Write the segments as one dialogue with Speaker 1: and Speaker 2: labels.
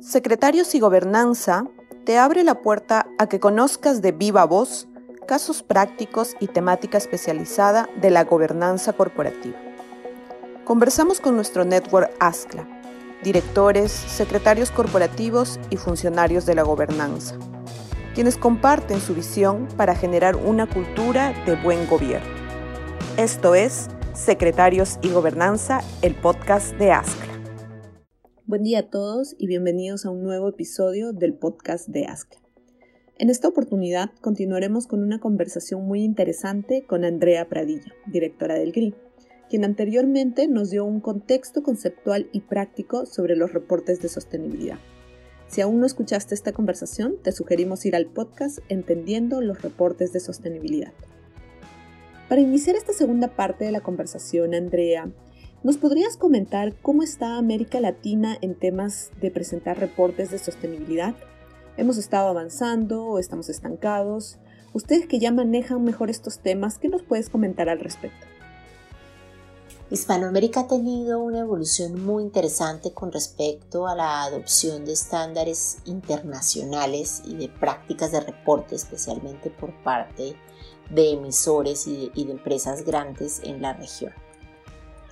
Speaker 1: Secretarios y Gobernanza te abre la puerta a que conozcas de viva voz casos prácticos y temática especializada de la gobernanza corporativa. Conversamos con nuestro network ASCLA, directores, secretarios corporativos y funcionarios de la gobernanza, quienes comparten su visión para generar una cultura de buen gobierno. Esto es Secretarios y Gobernanza, el podcast de ASCLA. Buen día a todos y bienvenidos a un nuevo episodio del podcast de ASCLA. En esta oportunidad continuaremos con una conversación muy interesante con Andrea Pradilla, directora del GRI, quien anteriormente nos dio un contexto conceptual y práctico sobre los reportes de sostenibilidad. Si aún no escuchaste esta conversación, te sugerimos ir al podcast Entendiendo los reportes de sostenibilidad. Para iniciar esta segunda parte de la conversación, Andrea, ¿nos podrías comentar cómo está América Latina en temas de presentar reportes de sostenibilidad? ¿Hemos estado avanzando o estamos estancados? Ustedes que ya manejan mejor estos temas, ¿qué nos puedes comentar al respecto?
Speaker 2: Hispanoamérica ha tenido una evolución muy interesante con respecto a la adopción de estándares internacionales y de prácticas de reporte, especialmente por parte de emisores y de, empresas grandes en la región.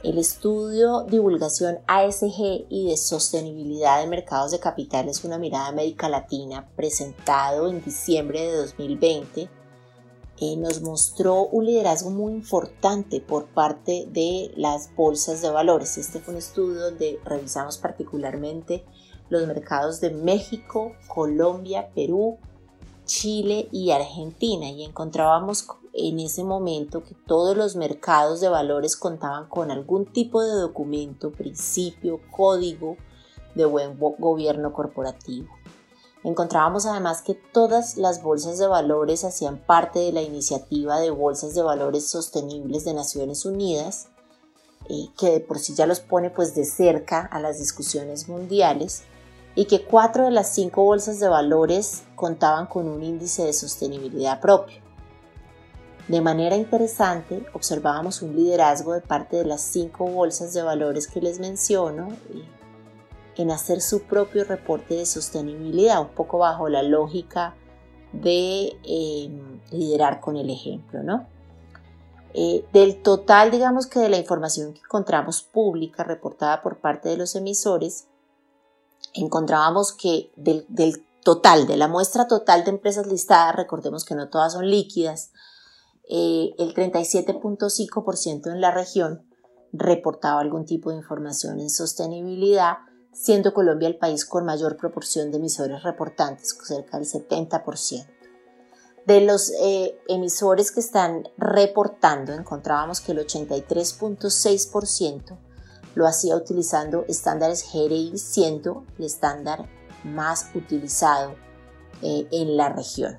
Speaker 2: El estudio Divulgación ASG y de Sostenibilidad de Mercados de Capitales, una mirada América Latina, presentado en diciembre de 2020, eh, nos mostró un liderazgo muy importante por parte de las bolsas de valores. Este fue un estudio donde revisamos particularmente los mercados de México, Colombia, Perú, Chile y Argentina y encontrábamos en ese momento que todos los mercados de valores contaban con algún tipo de documento, principio, código de buen gobierno corporativo. Encontrábamos además que todas las bolsas de valores hacían parte de la iniciativa de bolsas de valores sostenibles de Naciones Unidas, eh, que de por sí ya los pone pues de cerca a las discusiones mundiales, y que cuatro de las cinco bolsas de valores contaban con un índice de sostenibilidad propio. De manera interesante, observábamos un liderazgo de parte de las cinco bolsas de valores que les menciono, en hacer su propio reporte de sostenibilidad, un poco bajo la lógica de em, liderar con el ejemplo, ¿no? Eh, del total, digamos que de la información que encontramos pública, reportada por parte de los emisores, encontrábamos que del, total, de la muestra total de empresas listadas, recordemos que no todas son líquidas, eh, el 37.5% en la región reportaba algún tipo de información en sostenibilidad, siendo Colombia el país con mayor proporción de emisores reportantes, cerca del 70%. De los eh, emisores que están reportando, encontrábamos que el 83.6% lo hacía utilizando estándares GRI, siendo el estándar más utilizado eh, en la región.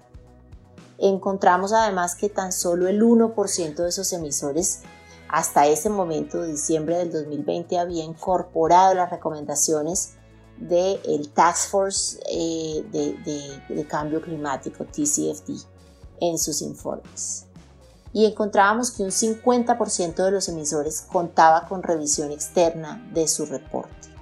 Speaker 2: Encontramos además que tan solo el 1% de esos emisores hasta ese momento, diciembre del 2020, había incorporado las recomendaciones del el Task Force eh, de, Cambio Climático, TCFD, en sus informes. Y encontrábamos que un 50% de los emisores contaba con revisión externa de su reporte.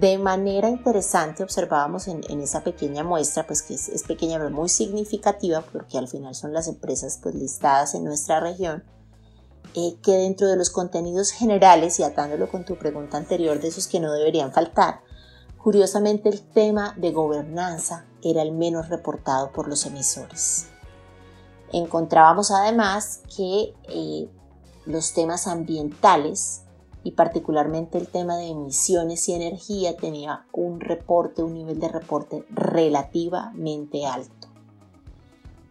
Speaker 2: De manera interesante observábamos en, esa pequeña muestra, pues que es, pequeña pero muy significativa porque al final son las empresas pues listadas en nuestra región, eh, que dentro de los contenidos generales y atándolo con tu pregunta anterior de esos que no deberían faltar, curiosamente el tema de gobernanza era el menos reportado por los emisores. Encontrábamos además que eh, los temas ambientales y particularmente el tema de emisiones y energía tenía un reporte, un nivel de reporte relativamente alto.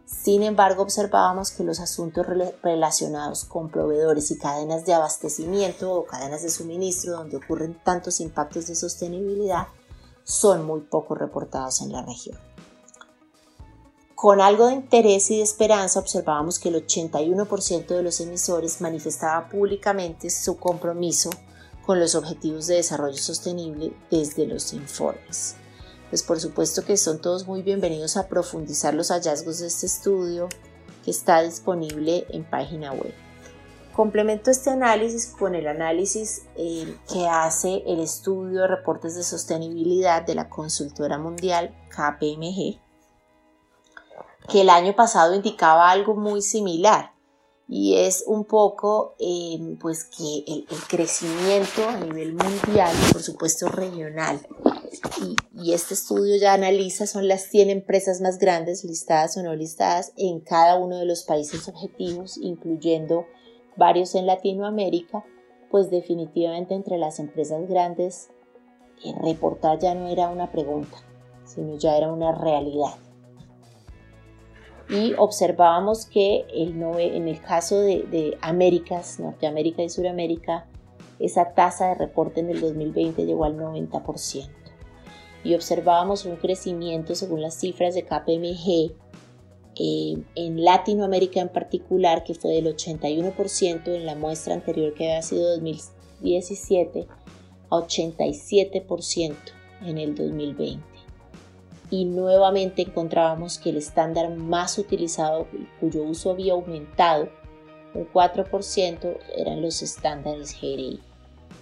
Speaker 2: Sin embargo, observábamos que los asuntos relacionados con proveedores y cadenas de abastecimiento o cadenas de suministro donde ocurren tantos impactos de sostenibilidad son muy poco reportados en la región. Con algo de interés y de esperanza observábamos que el 81% de los emisores manifestaba públicamente su compromiso con los objetivos de desarrollo sostenible desde los informes pues por supuesto que son todos muy bienvenidos a profundizar los hallazgos de este estudio que está disponible en página web. complemento este análisis con el análisis eh, que hace el estudio de reportes de sostenibilidad de la consultora mundial KPMG, que el año pasado indicaba algo muy similar y es un poco eh, pues que el, crecimiento a nivel mundial, por supuesto regional, y, y, este estudio ya analiza son las 100 empresas más grandes listadas o no listadas en cada uno de los países objetivos, incluyendo varios en Latinoamérica, pues definitivamente entre las empresas grandes eh, reportar ya no era una pregunta, sino ya era una realidad. Y observábamos que el en el caso de, de Américas, Norteamérica y Suramérica, esa tasa de reporte en el 2020 llegó al 90%. Y observábamos un crecimiento según las cifras de KPMG eh, en Latinoamérica en particular, que fue del 81% en la muestra anterior que había sido 2017, a 87% en el 2020. Y nuevamente encontrábamos que el estándar más utilizado, cuyo uso había aumentado un 4%, eran los estándares GRI.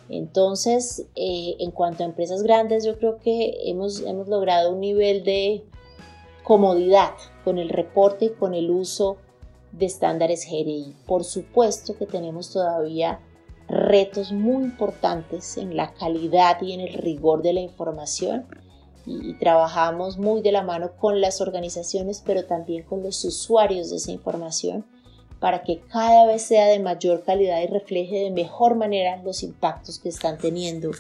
Speaker 2: Entonces, eh, en cuanto a empresas grandes, yo creo que hemos, hemos logrado un nivel de comodidad con el reporte y con el uso de estándares GRI. Por supuesto que tenemos todavía retos muy importantes en la calidad y en el rigor de la información y, trabajamos muy de la mano con las organizaciones pero también con los usuarios de esa información para que cada vez sea de mayor calidad y refleje de mejor manera los impactos que están teniendo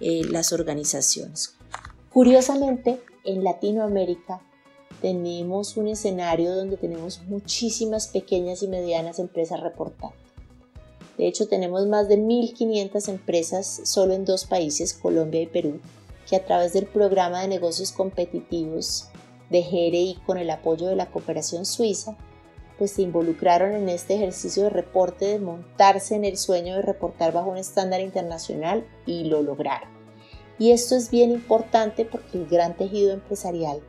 Speaker 2: eh, las organizaciones. Curiosamente, en Latinoamérica tenemos un escenario donde tenemos muchísimas pequeñas y medianas empresas reportando. De hecho, tenemos más de 1.500 empresas solo en dos países, Colombia y Perú, que a través del programa de negocios competitivos de GRI con el apoyo de la cooperación suiza, pues se involucraron en este ejercicio de reporte de montarse en el sueño de reportar bajo un estándar internacional y lo lograron. Y esto es bien importante porque el gran tejido empresarial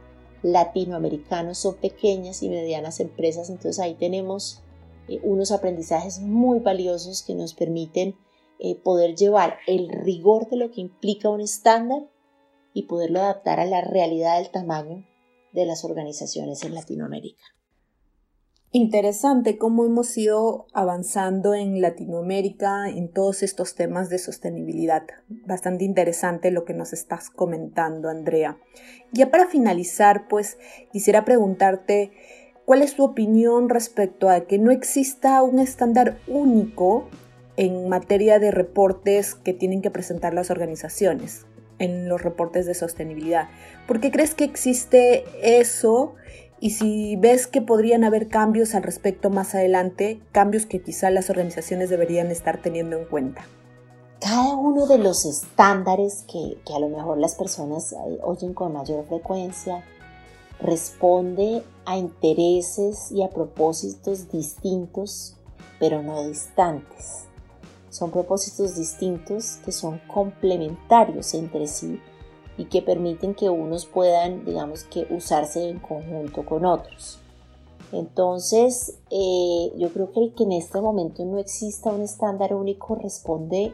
Speaker 2: latinoamericanos son pequeñas y medianas empresas, entonces ahí tenemos eh, unos aprendizajes muy valiosos que nos permiten eh, poder llevar el rigor de lo que implica un estándar y poderlo adaptar a la realidad del tamaño de las organizaciones en Latinoamérica.
Speaker 1: Interesante cómo hemos ido avanzando en Latinoamérica en todos estos temas de sostenibilidad. Bastante interesante lo que nos estás comentando, Andrea. Ya para finalizar, pues quisiera preguntarte cuál es tu opinión respecto a que no exista un estándar único en materia de reportes que tienen que presentar las organizaciones en los reportes de sostenibilidad. ¿Por qué crees que existe eso? y si ves que podrían haber cambios al respecto más adelante, cambios que quizá las organizaciones deberían estar teniendo en cuenta.
Speaker 2: Cada uno de los estándares que, a lo mejor las personas eh, oyen con mayor frecuencia responde a intereses y a propósitos distintos, pero no distantes. Son propósitos distintos que son complementarios entre sí y que permiten que unos puedan, digamos que, usarse en conjunto con otros. Entonces, eh, yo creo que el que en este momento no exista un estándar único responde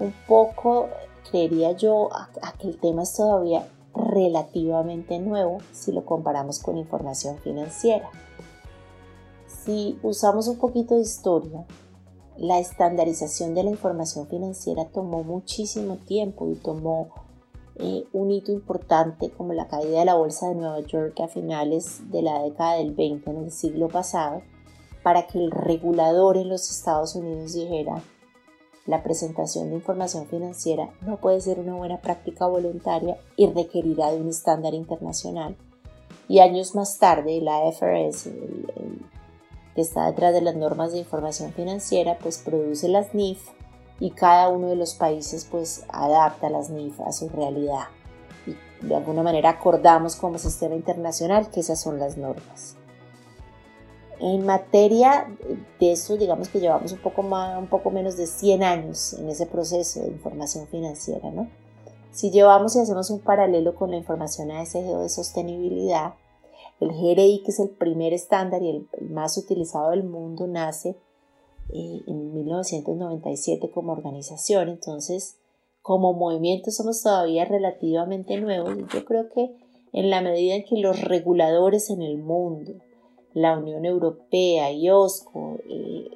Speaker 2: un poco, creería yo, a, que el tema es todavía relativamente nuevo si lo comparamos con información financiera. Si usamos un poquito de historia, la estandarización de la información financiera tomó muchísimo tiempo y tomó eh, un hito importante como la caída de la bolsa de Nueva York a finales de la década del 20 en el siglo pasado, para que el regulador en los Estados Unidos dijera la presentación de información financiera no puede ser una buena práctica voluntaria y requerirá de un estándar internacional. Y años más tarde, la FRS, que está detrás de las normas de información financiera, pues produce las NIF y cada uno de los países pues adapta las NIF a su realidad y de alguna manera acordamos como sistema internacional que esas son las normas. En materia de eso, digamos que llevamos un poco, más, un poco menos de 100 años en ese proceso de información financiera, ¿no? Si llevamos y hacemos un paralelo con la información ASGO de sostenibilidad, el GRI, que es el primer estándar y el más utilizado del mundo, nace eh, en 1997 como organización, entonces como movimiento somos todavía relativamente nuevos. Yo creo que en la medida en que los reguladores en el mundo, la Unión Europea, y OSCO, eh,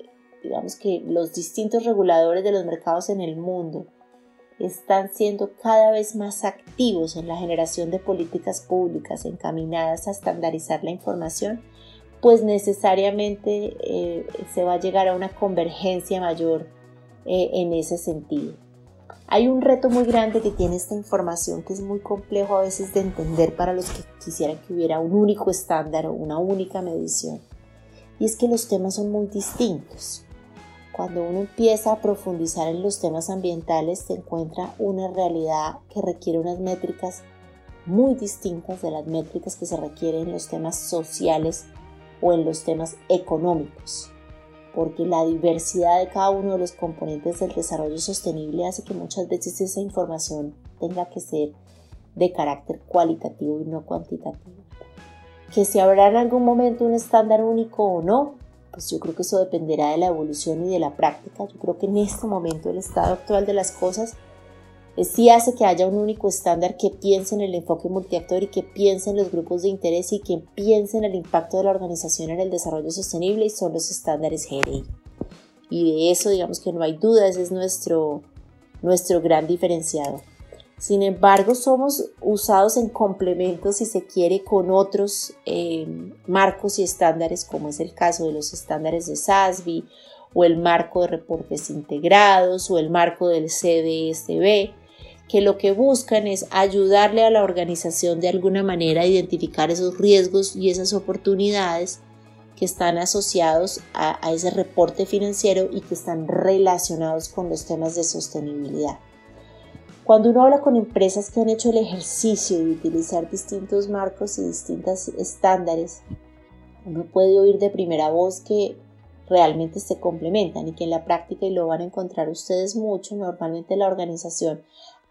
Speaker 2: digamos que los distintos reguladores de los mercados en el mundo están siendo cada vez más activos en la generación de políticas públicas encaminadas a estandarizar la información, pues necesariamente eh, se va a llegar a una convergencia mayor eh, en ese sentido. Hay un reto muy grande que tiene esta información que es muy complejo a veces de entender para los que quisieran que hubiera un único estándar o una única medición. Y es que los temas son muy distintos. Cuando uno empieza a profundizar en los temas ambientales se encuentra una realidad que requiere unas métricas muy distintas de las métricas que se requieren en los temas sociales o en los temas económicos porque la diversidad de cada uno de los componentes del desarrollo sostenible hace que muchas veces esa información tenga que ser de carácter cualitativo y no cuantitativo. Que si habrá en algún momento un estándar único o no, pues yo creo que eso dependerá de la evolución y de la práctica. Yo creo que en este momento el estado actual de las cosas sí hace que haya un único estándar que piense en el enfoque multiactor y que piense en los grupos de interés y que piense en el impacto de la organización en el desarrollo sostenible y son los estándares GRI. Y de eso digamos que no hay duda, ese es nuestro, nuestro gran diferenciado. Sin embargo, somos usados en complemento, si se quiere, con otros eh, marcos y estándares, como es el caso de los estándares de SASB o el marco de reportes integrados o el marco del CDSB, que lo que buscan es ayudarle a la organización de alguna manera a identificar esos riesgos y esas oportunidades que están asociados a, ese reporte financiero y que están relacionados con los temas de sostenibilidad. Cuando uno habla con empresas que han hecho el ejercicio de utilizar distintos marcos y distintos estándares, uno puede oír de primera voz que realmente se complementan y que en la práctica, y lo van a encontrar ustedes mucho, normalmente la organización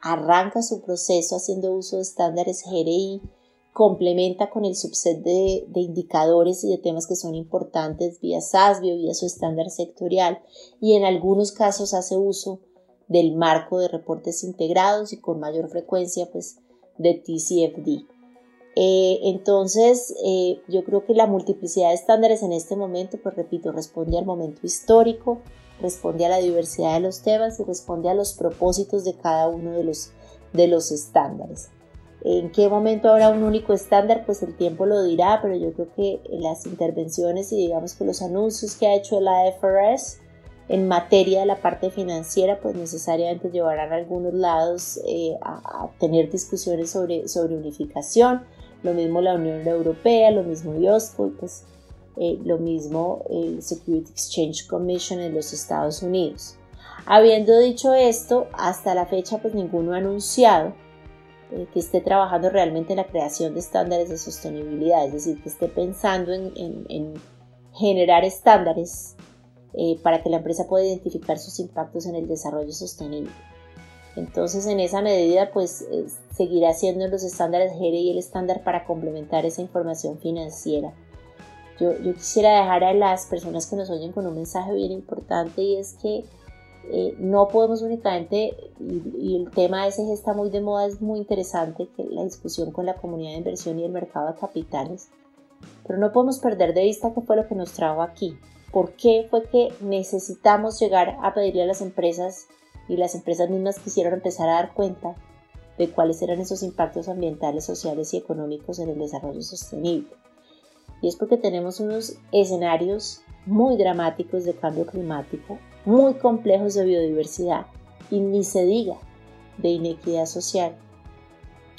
Speaker 2: arranca su proceso haciendo uso de estándares GRI, complementa con el subset de, indicadores y de temas que son importantes vía SASB o vía su estándar sectorial y en algunos casos hace uso del marco de reportes integrados y con mayor frecuencia pues de TCFD. Eh, entonces, eh, yo creo que la multiplicidad de estándares en este momento, pues repito, responde al momento histórico, responde a la diversidad de los temas y responde a los propósitos de cada uno de los, de los estándares. ¿En qué momento habrá un único estándar? Pues el tiempo lo dirá, pero yo creo que las intervenciones y digamos que los anuncios que ha hecho la FRS en materia de la parte financiera, pues necesariamente llevarán a algunos lados eh, a, tener discusiones sobre, sobre unificación, lo mismo la Unión Europea, lo mismo IOSCO, pues eh, lo mismo el Security Exchange Commission en los Estados Unidos. Habiendo dicho esto, hasta la fecha pues ninguno ha anunciado eh, que esté trabajando realmente en la creación de estándares de sostenibilidad, es decir, que esté pensando en, generar estándares eh, para que la empresa pueda identificar sus impactos en el desarrollo sostenible. Entonces, en esa medida, pues seguirá siendo los estándares GRI el estándar para complementar esa información financiera yo, quisiera dejar a las personas que nos oyen con un mensaje bien importante y es que eh, no podemos únicamente, y, el tema ese que está muy de moda, es muy interesante, que la discusión con la comunidad de inversión y el mercado de capitales, pero no podemos perder de vista qué fue lo que nos trajo aquí. ¿Por qué fue que necesitamos llegar a pedirle a las empresas y las empresas mismas quisieron empezar a dar cuenta de cuáles eran esos impactos ambientales, sociales y económicos en el desarrollo sostenible? y es porque tenemos unos escenarios muy dramáticos de cambio climático, muy complejos de biodiversidad y ni se diga de inequidad social,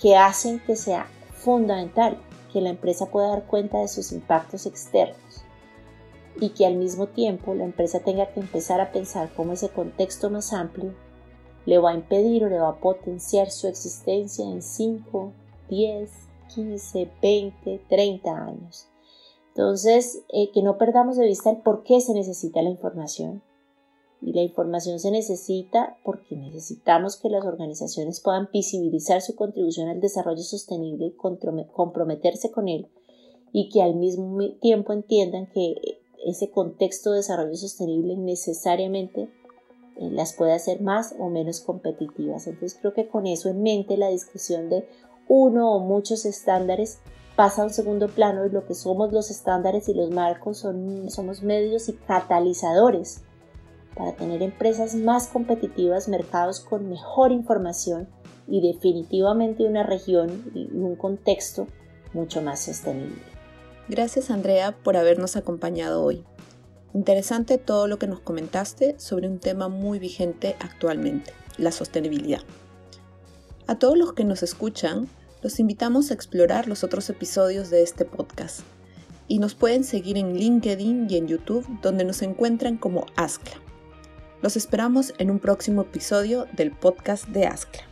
Speaker 2: que hacen que sea fundamental que la empresa pueda dar cuenta de sus impactos externos y que al mismo tiempo la empresa tenga que empezar a pensar cómo ese contexto más amplio le va a impedir o le va a potenciar su existencia en 5, 10, 15, 20, 30 años. Entonces, eh, que no perdamos de vista el por qué se necesita la información. Y la información se necesita porque necesitamos que las organizaciones puedan visibilizar su contribución al desarrollo sostenible y comprometerse con él y que al mismo tiempo entiendan que ese contexto de desarrollo sostenible necesariamente eh, las puede hacer más o menos competitivas. Entonces creo que con eso en mente la discusión de uno o muchos estándares pasa a un segundo plano y lo que somos los estándares y los marcos son, somos medios y catalizadores para tener empresas más competitivas, mercados con mejor información y definitivamente una región y un contexto mucho más sostenible.
Speaker 1: Gracias Andrea por habernos acompañado hoy. Interesante todo lo que nos comentaste sobre un tema muy vigente actualmente, la sostenibilidad. A todos los que nos escuchan, los invitamos a explorar los otros episodios de este podcast y nos pueden seguir en LinkedIn y en YouTube donde nos encuentran como Ascla. Los esperamos en un próximo episodio del podcast de Ascla.